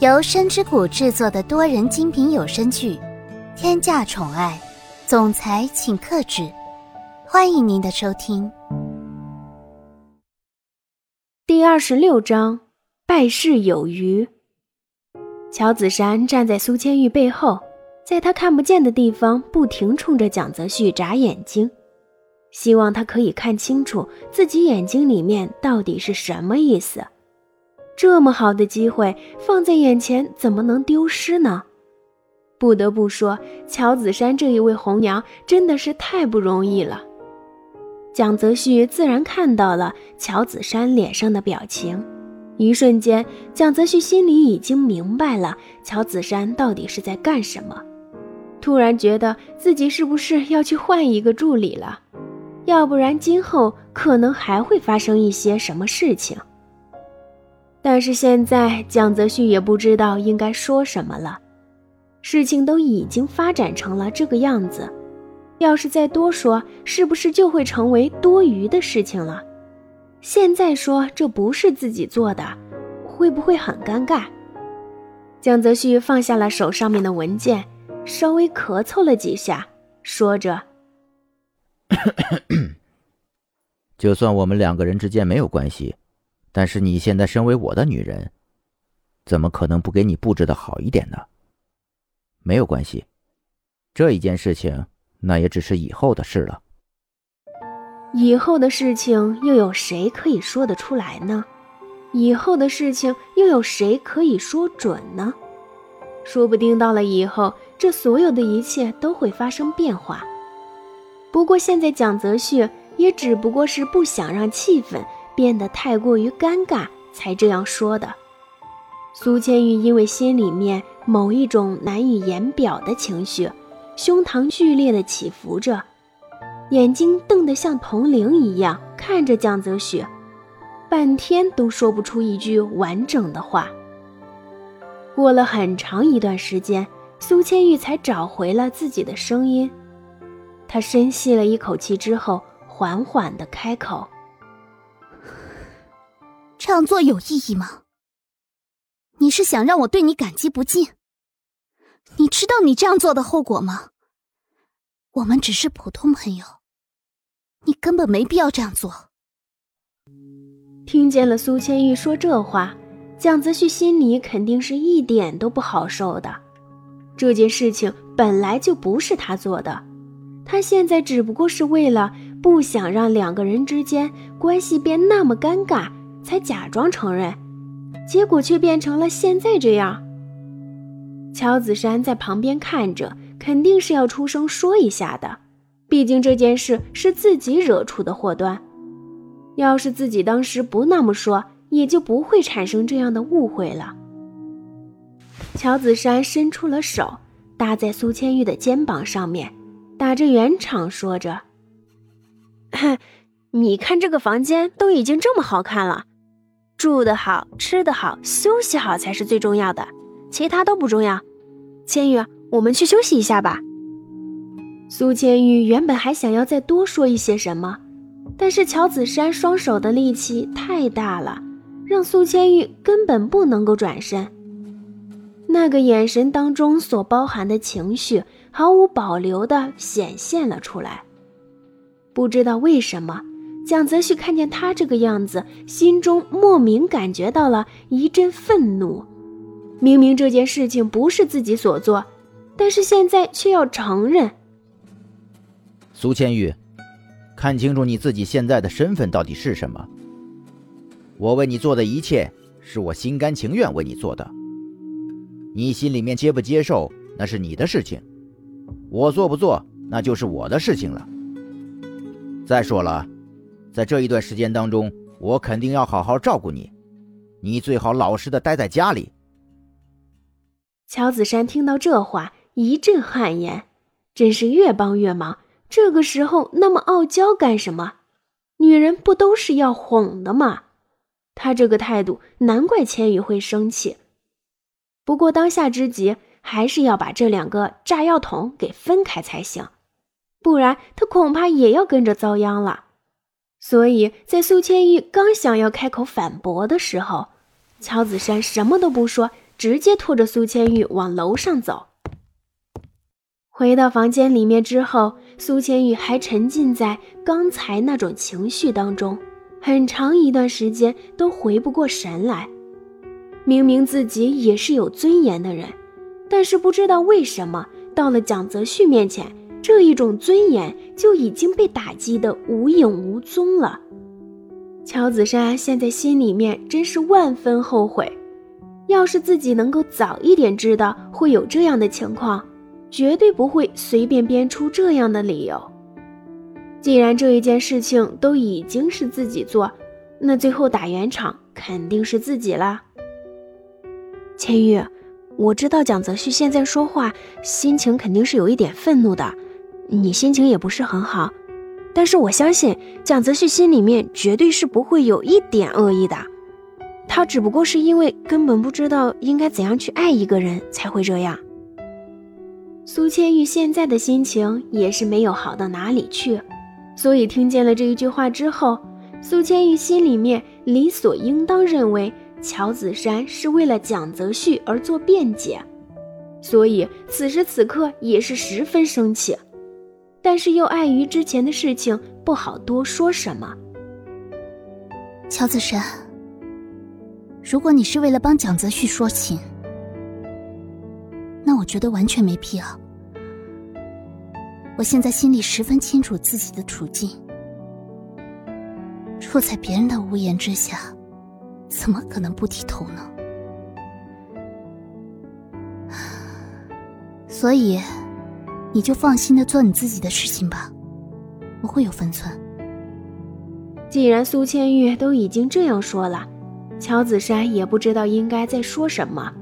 由深之谷制作的多人精品有声剧《天价宠爱总裁请克制》，欢迎您的收听。第二十六章拜事有余。乔子珊站在苏千玉背后，在他看不见的地方不停冲着蒋泽旭眨眼睛。希望他可以看清楚自己眼睛里面到底是什么意思。这么好的机会放在眼前，怎么能丢失呢？不得不说，乔子珊这一位红娘真的是太不容易了。蒋泽旭自然看到了乔子珊脸上的表情，一瞬间，蒋泽旭心里已经明白了乔子珊到底是在干什么。突然觉得自己是不是要去换一个助理了？要不然今后可能还会发生一些什么事情。但是现在蒋泽旭也不知道应该说什么了，事情都已经发展成了这个样子，要是再多说，是不是就会成为多余的事情了？现在说这不是自己做的，会不会很尴尬？蒋泽旭放下了手上面的文件，稍微咳嗽了几下，说着。就算我们两个人之间没有关系，但是你现在身为我的女人，怎么可能不给你布置的好一点呢？没有关系，这一件事情那也只是以后的事了。以后的事情又有谁可以说得出来呢？以后的事情又有谁可以说准呢？说不定到了以后，这所有的一切都会发生变化。不过现在蒋泽旭也只不过是不想让气氛变得太过于尴尬，才这样说的。苏千玉因为心里面某一种难以言表的情绪，胸膛剧烈的起伏着，眼睛瞪得像铜铃一样看着蒋泽旭，半天都说不出一句完整的话。过了很长一段时间，苏千玉才找回了自己的声音。他深吸了一口气之后，缓缓的开口：“这样做有意义吗？你是想让我对你感激不尽？你知道你这样做的后果吗？我们只是普通朋友，你根本没必要这样做。”听见了苏千玉说这话，蒋泽旭心里肯定是一点都不好受的。这件事情本来就不是他做的。他现在只不过是为了不想让两个人之间关系变那么尴尬，才假装承认，结果却变成了现在这样。乔子珊在旁边看着，肯定是要出声说一下的，毕竟这件事是自己惹出的祸端。要是自己当时不那么说，也就不会产生这样的误会了。乔子珊伸出了手，搭在苏千玉的肩膀上面。打着圆场说着：“ 你看这个房间都已经这么好看了，住的好，吃的好，休息好才是最重要的，其他都不重要。千羽，我们去休息一下吧。”苏千羽原本还想要再多说一些什么，但是乔子珊双手的力气太大了，让苏千羽根本不能够转身。那个眼神当中所包含的情绪。毫无保留地显现了出来。不知道为什么，蒋泽旭看见他这个样子，心中莫名感觉到了一阵愤怒。明明这件事情不是自己所做，但是现在却要承认。苏千玉，看清楚你自己现在的身份到底是什么。我为你做的一切，是我心甘情愿为你做的。你心里面接不接受，那是你的事情。我做不做，那就是我的事情了。再说了，在这一段时间当中，我肯定要好好照顾你，你最好老实的待在家里。乔子珊听到这话，一阵汗颜，真是越帮越忙。这个时候那么傲娇干什么？女人不都是要哄的吗？他这个态度，难怪千羽会生气。不过当下之急。还是要把这两个炸药桶给分开才行，不然他恐怕也要跟着遭殃了。所以在苏千玉刚想要开口反驳的时候，乔子珊什么都不说，直接拖着苏千玉往楼上走。回到房间里面之后，苏千玉还沉浸在刚才那种情绪当中，很长一段时间都回不过神来。明明自己也是有尊严的人，但是不知道为什么到了蒋泽旭面前，这一种尊严就已经被打击的无影无踪了。乔子珊现在心里面真是万分后悔，要是自己能够早一点知道会有这样的情况。绝对不会随便编出这样的理由。既然这一件事情都已经是自己做，那最后打圆场肯定是自己啦。千玉，我知道蒋泽旭现在说话心情肯定是有一点愤怒的，你心情也不是很好，但是我相信蒋泽旭心里面绝对是不会有一点恶意的，他只不过是因为根本不知道应该怎样去爱一个人才会这样。苏千玉现在的心情也是没有好到哪里去，所以听见了这一句话之后，苏千玉心里面理所应当认为乔子珊是为了蒋泽旭而做辩解，所以此时此刻也是十分生气，但是又碍于之前的事情不好多说什么。乔子珊，如果你是为了帮蒋泽旭说情。那我觉得完全没必要。我现在心里十分清楚自己的处境，处在别人的屋檐之下，怎么可能不低头呢？所以，你就放心的做你自己的事情吧，不会有分寸。既然苏千玉都已经这样说了，乔子珊也不知道应该再说什么。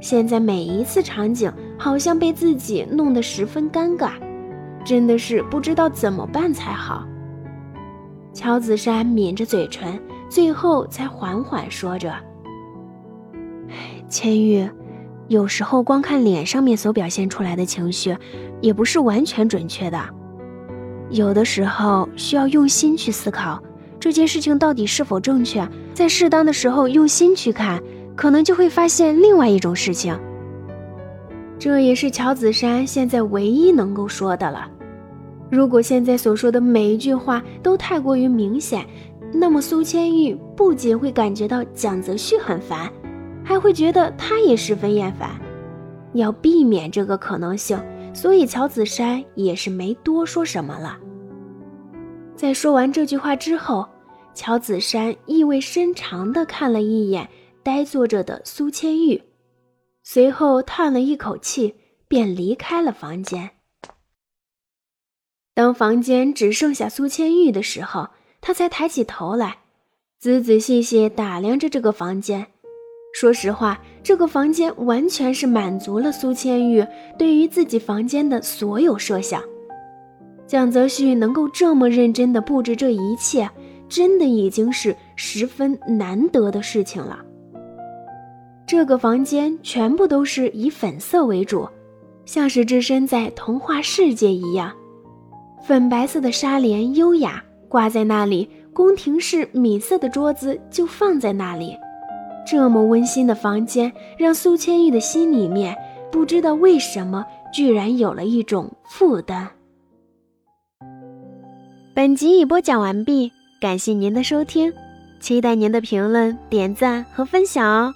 现在每一次场景好像被自己弄得十分尴尬，真的是不知道怎么办才好。乔子珊抿着嘴唇，最后才缓缓说着：“千玉，有时候光看脸上面所表现出来的情绪，也不是完全准确的。有的时候需要用心去思考这件事情到底是否正确，在适当的时候用心去看。”可能就会发现另外一种事情。这也是乔子珊现在唯一能够说的了。如果现在所说的每一句话都太过于明显，那么苏千玉不仅会感觉到蒋泽旭很烦，还会觉得他也十分厌烦。要避免这个可能性，所以乔子珊也是没多说什么了。在说完这句话之后，乔子珊意味深长地看了一眼。呆坐着的苏千玉，随后叹了一口气，便离开了房间。当房间只剩下苏千玉的时候，他才抬起头来，仔仔细细打量着这个房间。说实话，这个房间完全是满足了苏千玉对于自己房间的所有设想。蒋泽旭能够这么认真地布置这一切，真的已经是十分难得的事情了。这个房间全部都是以粉色为主，像是置身在童话世界一样。粉白色的纱帘优雅挂在那里，宫廷式米色的桌子就放在那里。这么温馨的房间，让苏千玉的心里面不知道为什么居然有了一种负担。本集已播讲完毕，感谢您的收听，期待您的评论、点赞和分享哦。